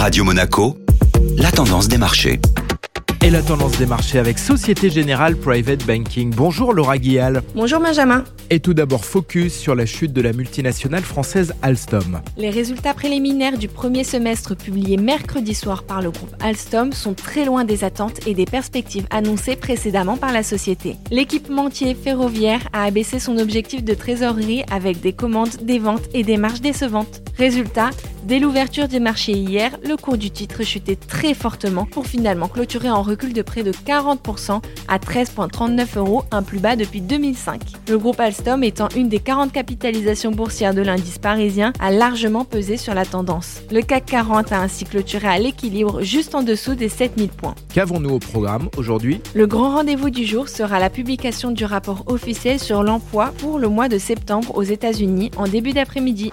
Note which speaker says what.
Speaker 1: Radio Monaco, la tendance des marchés.
Speaker 2: Et la tendance des marchés avec Société Générale Private Banking. Bonjour Laura Guial.
Speaker 3: Bonjour Benjamin.
Speaker 2: Et tout d'abord focus sur la chute de la multinationale française Alstom.
Speaker 3: Les résultats préliminaires du premier semestre publiés mercredi soir par le groupe Alstom sont très loin des attentes et des perspectives annoncées précédemment par la société. L'équipementier ferroviaire a abaissé son objectif de trésorerie avec des commandes, des ventes et des marges décevantes. Résultat, dès l'ouverture des marchés hier, le cours du titre chutait très fortement pour finalement clôturer en recul de près de 40% à 13,39 euros, un plus bas depuis 2005. Le groupe Alstom étant une des 40 capitalisations boursières de l'indice parisien a largement pesé sur la tendance. Le CAC 40 a ainsi clôturé à l'équilibre juste en dessous des 7000 points.
Speaker 2: Qu'avons-nous au programme aujourd'hui?
Speaker 3: Le grand rendez-vous du jour sera la publication du rapport officiel sur l'emploi pour le mois de septembre aux États-Unis en début d'après-midi.